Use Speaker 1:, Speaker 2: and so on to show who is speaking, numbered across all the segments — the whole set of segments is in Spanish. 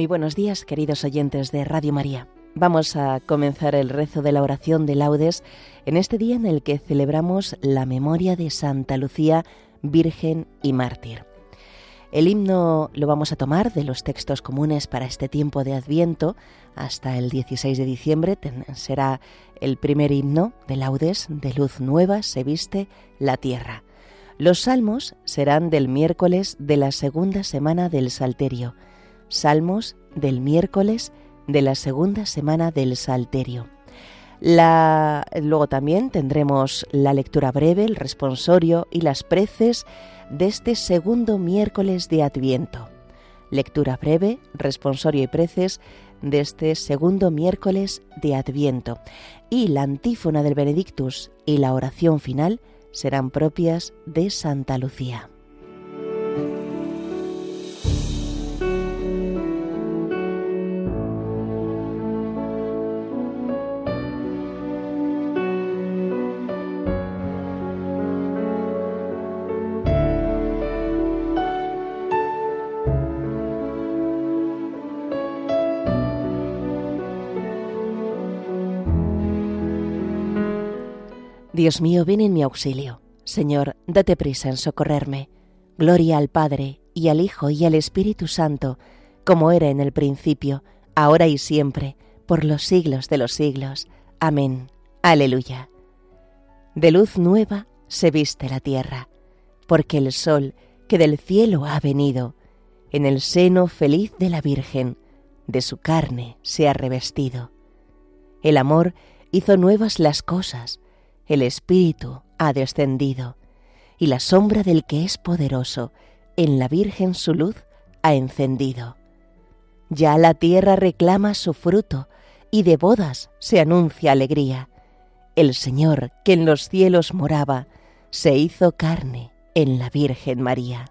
Speaker 1: Muy buenos días, queridos oyentes de Radio María. Vamos a comenzar el rezo de la oración de laudes en este día en el que celebramos la memoria de Santa Lucía, Virgen y Mártir. El himno lo vamos a tomar de los textos comunes para este tiempo de Adviento. Hasta el 16 de diciembre será el primer himno de laudes de luz nueva se viste la tierra. Los salmos serán del miércoles de la segunda semana del Salterio. Salmos del miércoles de la segunda semana del Salterio. luego también tendremos la lectura breve, el responsorio y las preces de este segundo miércoles de Adviento. Lectura breve, responsorio y preces de este segundo miércoles de Adviento. Y la antífona del Benedictus y la oración final serán propias de Santa Lucía. Dios mío, ven en mi auxilio. Señor, date prisa en socorrerme. Gloria al Padre, y al Hijo, y al Espíritu Santo, como era en el principio, ahora y siempre, por los siglos de los siglos. Amén. Aleluya. De luz nueva se viste la tierra, porque el sol que del cielo ha venido, en el seno feliz de la Virgen, de su carne se ha revestido. El amor hizo nuevas las cosas, el Espíritu ha descendido, y la sombra del que es poderoso en la Virgen su luz ha encendido. Ya la tierra reclama su fruto, y de bodas se anuncia alegría. El Señor, que en los cielos moraba, se hizo carne en la Virgen María.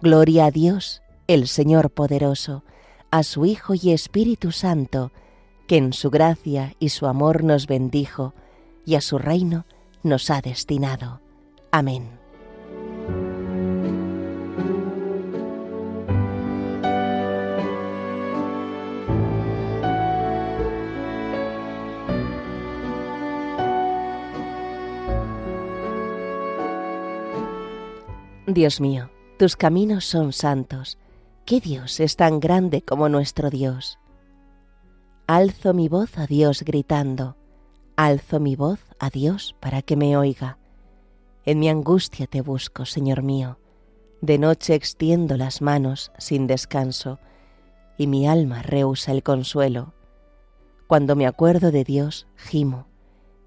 Speaker 1: Gloria a Dios, el Señor poderoso, a su Hijo y Espíritu Santo, que en su gracia y su amor nos bendijo, y a su reino nos ha destinado. Amén. Dios mío, tus caminos son santos. ¿Qué Dios es tan grande como nuestro Dios? Alzo mi voz a Dios gritando Alzo mi voz a Dios para que me oiga. En mi angustia te busco, Señor mío. De noche extiendo las manos sin descanso, y mi alma rehúsa el consuelo. Cuando me acuerdo de Dios, gimo,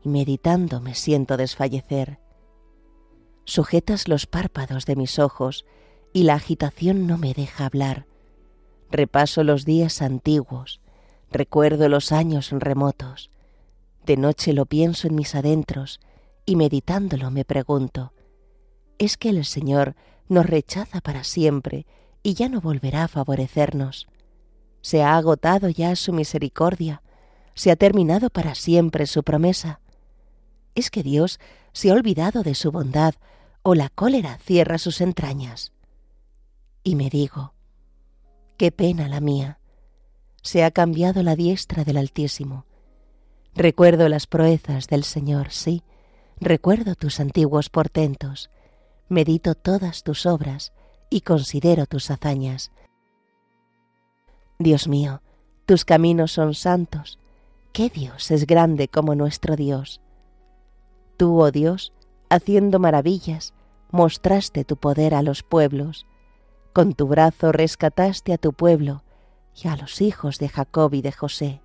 Speaker 1: y meditando me siento desfallecer. Sujetas los párpados de mis ojos, y la agitación no me deja hablar. Repaso los días antiguos, recuerdo los años remotos, de noche lo pienso en mis adentros y meditándolo me pregunto, ¿es que el Señor nos rechaza para siempre y ya no volverá a favorecernos? ¿Se ha agotado ya su misericordia? ¿Se ha terminado para siempre su promesa? ¿Es que Dios se ha olvidado de su bondad o la cólera cierra sus entrañas? Y me digo, qué pena la mía. Se ha cambiado la diestra del Altísimo Recuerdo las proezas del Señor, sí, recuerdo tus antiguos portentos, medito todas tus obras y considero tus hazañas. Dios mío, tus caminos son santos. ¿Qué Dios es grande como nuestro Dios? Tú, oh Dios, haciendo maravillas, mostraste tu poder a los pueblos. Con tu brazo rescataste a tu pueblo y a los hijos de Jacob y de José.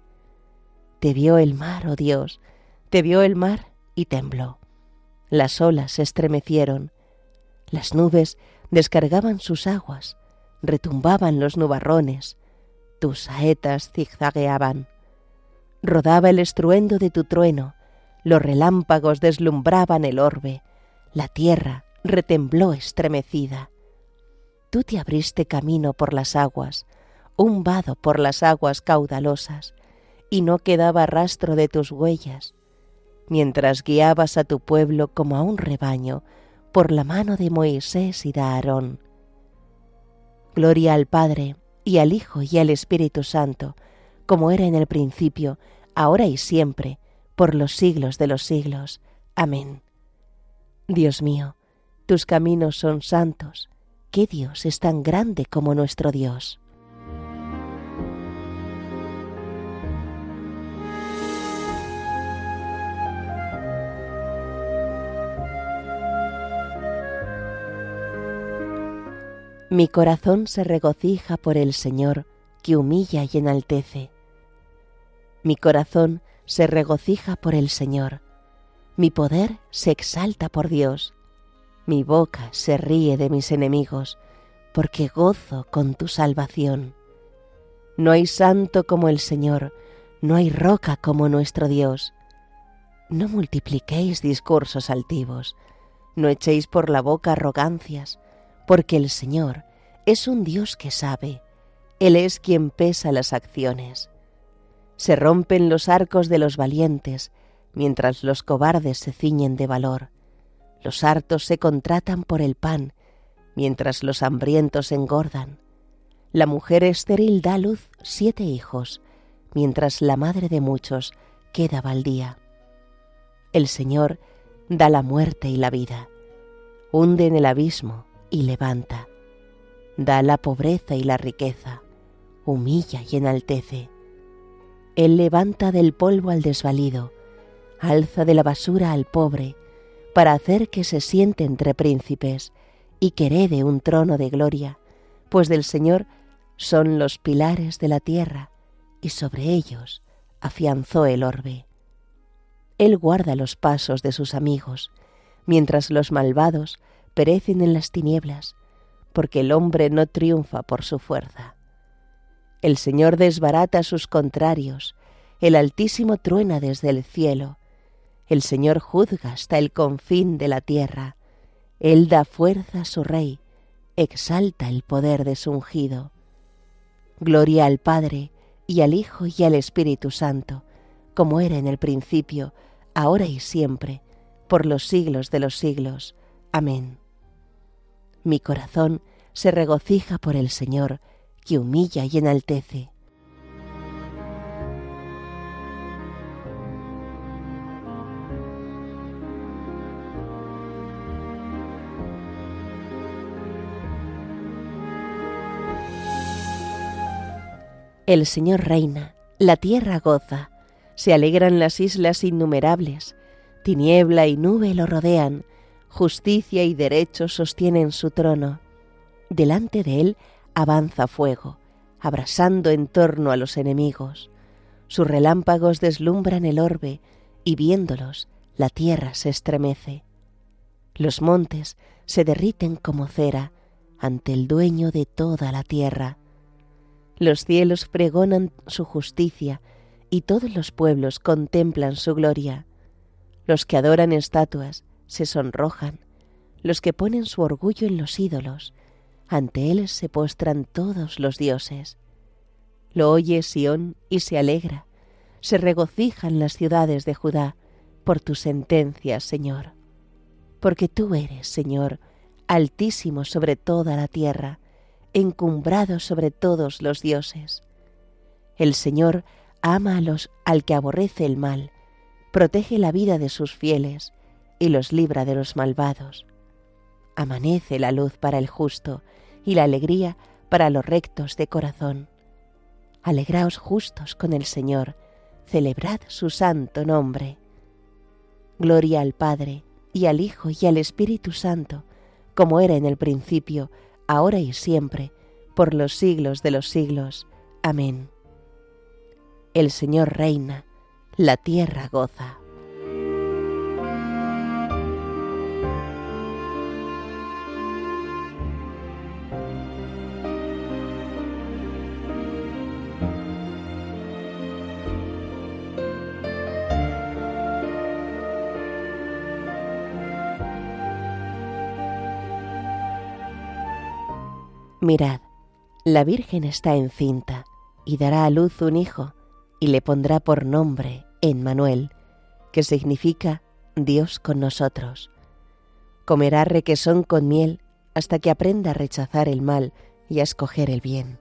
Speaker 1: Te vio el mar, oh Dios, te vio el mar y tembló. Las olas se estremecieron, las nubes descargaban sus aguas, retumbaban los nubarrones, tus saetas zigzagueaban. Rodaba el estruendo de tu trueno, los relámpagos deslumbraban el orbe, la tierra retembló estremecida. Tú te abriste camino por las aguas, un vado por las aguas caudalosas, y no quedaba rastro de tus huellas, mientras guiabas a tu pueblo como a un rebaño por la mano de Moisés y de Aarón. Gloria al Padre, y al Hijo y al Espíritu Santo, como era en el principio, ahora y siempre, por los siglos de los siglos. Amén. Dios mío, tus caminos son santos. ¿Qué Dios es tan grande como nuestro Dios? Mi corazón se regocija por el Señor, que humilla y enaltece. Mi corazón se regocija por el Señor, mi poder se exalta por Dios, mi boca se ríe de mis enemigos, porque gozo con tu salvación. No hay santo como el Señor, no hay roca como nuestro Dios. No multipliquéis discursos altivos, no echéis por la boca arrogancias, porque el Señor es un Dios que sabe, Él es quien pesa las acciones. Se rompen los arcos de los valientes, mientras los cobardes se ciñen de valor. Los hartos se contratan por el pan, mientras los hambrientos engordan. La mujer estéril da luz siete hijos, mientras la madre de muchos queda baldía. El Señor da la muerte y la vida, hunde en el abismo y levanta, da la pobreza y la riqueza, humilla y enaltece. Él levanta del polvo al desvalido, alza de la basura al pobre, para hacer que se siente entre príncipes y que herede un trono de gloria, pues del Señor son los pilares de la tierra, y sobre ellos afianzó el orbe. Él guarda los pasos de sus amigos, mientras los malvados perecen en las tinieblas, porque el hombre no triunfa por su fuerza. El Señor desbarata a sus contrarios, el Altísimo truena desde el cielo, el Señor juzga hasta el confín de la tierra, Él da fuerza a su Rey, exalta el poder de su ungido. Gloria al Padre, y al Hijo, y al Espíritu Santo, como era en el principio, ahora y siempre, por los siglos de los siglos. Amén. Mi corazón se regocija por el Señor, que humilla y enaltece. El Señor reina, la tierra goza, se alegran las islas innumerables, tiniebla y nube lo rodean, justicia y derecho sostienen su trono. Delante de él avanza fuego, abrasando en torno a los enemigos. Sus relámpagos deslumbran el orbe, y viéndolos la tierra se estremece. Los montes se derriten como cera ante el dueño de toda la tierra. Los cielos pregonan su justicia y todos los pueblos contemplan su gloria. Los que adoran estatuas se sonrojan, los que ponen su orgullo en los ídolos, ante él se postran todos los dioses. Lo oye Sión y se alegra, se regocijan las ciudades de Judá por tu sentencia, Señor. Porque tú eres, Señor, altísimo sobre toda la tierra, encumbrado sobre todos los dioses. El Señor ama a los al que aborrece el mal, protege la vida de sus fieles, y los libra de los malvados. Amanece la luz para el justo y la alegría para los rectos de corazón. Alegraos justos con el Señor, celebrad su santo nombre. Gloria al Padre, y al Hijo, y al Espíritu Santo, como era en el principio, ahora y siempre, por los siglos de los siglos. Amén. El Señor reina, la tierra goza. Mirad, la Virgen está encinta y dará a luz un hijo y le pondrá por nombre Emmanuel, que significa Dios con nosotros. Comerá requesón con miel hasta que aprenda a rechazar el mal y a escoger el bien.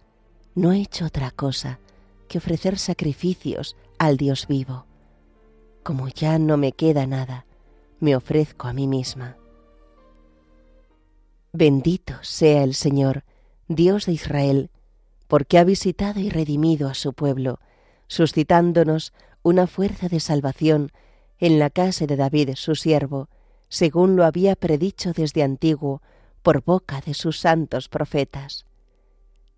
Speaker 1: no he hecho otra cosa que ofrecer sacrificios al Dios vivo. Como ya no me queda nada, me ofrezco a mí misma. Bendito sea el Señor, Dios de Israel, porque ha visitado y redimido a su pueblo, suscitándonos una fuerza de salvación en la casa de David su siervo, según lo había predicho desde antiguo por boca de sus santos profetas.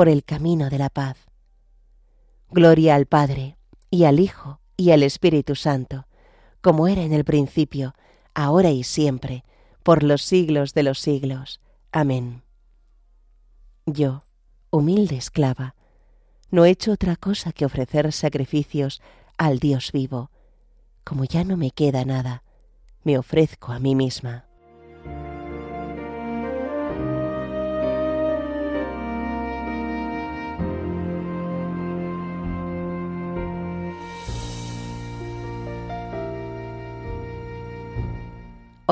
Speaker 1: por el camino de la paz. Gloria al Padre, y al Hijo, y al Espíritu Santo, como era en el principio, ahora y siempre, por los siglos de los siglos. Amén. Yo, humilde esclava, no he hecho otra cosa que ofrecer sacrificios al Dios vivo. Como ya no me queda nada, me ofrezco a mí misma.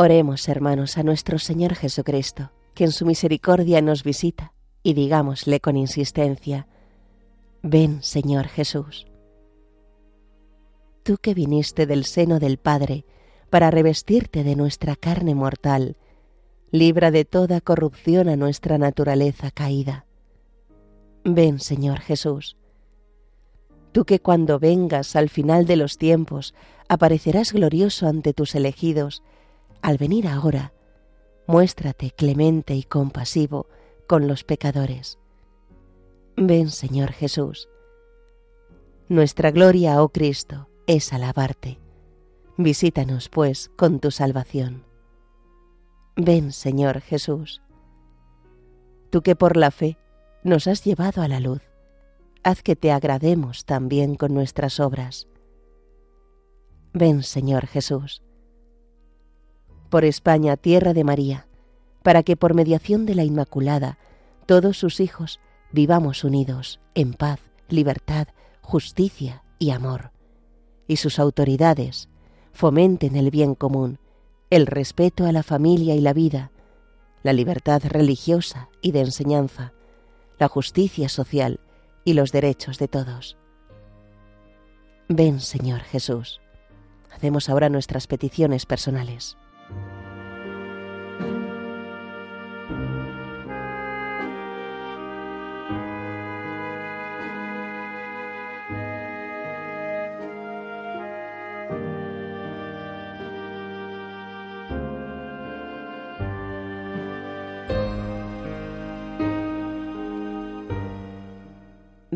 Speaker 1: Oremos, hermanos, a nuestro Señor Jesucristo, que en su misericordia nos visita, y digámosle con insistencia, Ven, Señor Jesús. Tú que viniste del seno del Padre para revestirte de nuestra carne mortal, libra de toda corrupción a nuestra naturaleza caída. Ven, Señor Jesús. Tú que cuando vengas al final de los tiempos aparecerás glorioso ante tus elegidos, al venir ahora, muéstrate clemente y compasivo con los pecadores. Ven, Señor Jesús. Nuestra gloria, oh Cristo, es alabarte. Visítanos, pues, con tu salvación. Ven, Señor Jesús. Tú que por la fe nos has llevado a la luz, haz que te agrademos también con nuestras obras. Ven, Señor Jesús por España, tierra de María, para que por mediación de la Inmaculada todos sus hijos vivamos unidos en paz, libertad, justicia y amor, y sus autoridades fomenten el bien común, el respeto a la familia y la vida, la libertad religiosa y de enseñanza, la justicia social y los derechos de todos. Ven, Señor Jesús. Hacemos ahora nuestras peticiones personales.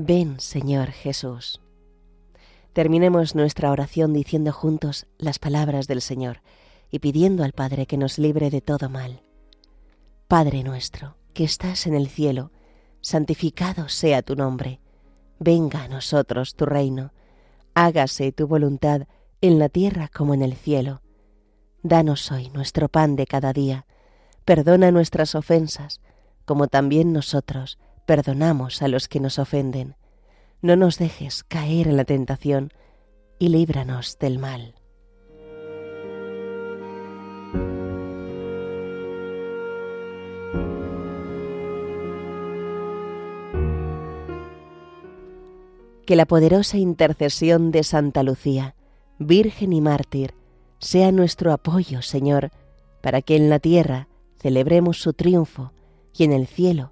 Speaker 1: Ven, Señor Jesús. Terminemos nuestra oración diciendo juntos las palabras del Señor y pidiendo al Padre que nos libre de todo mal. Padre nuestro, que estás en el cielo, santificado sea tu nombre. Venga a nosotros tu reino. Hágase tu voluntad en la tierra como en el cielo. Danos hoy nuestro pan de cada día. Perdona nuestras ofensas, como también nosotros perdonamos a los que nos ofenden. no nos dejes caer en la tentación y líbranos del mal. Que la poderosa intercesión de Santa Lucía, Virgen y mártir, sea nuestro apoyo, Señor, para que en la tierra celebremos su triunfo y en el cielo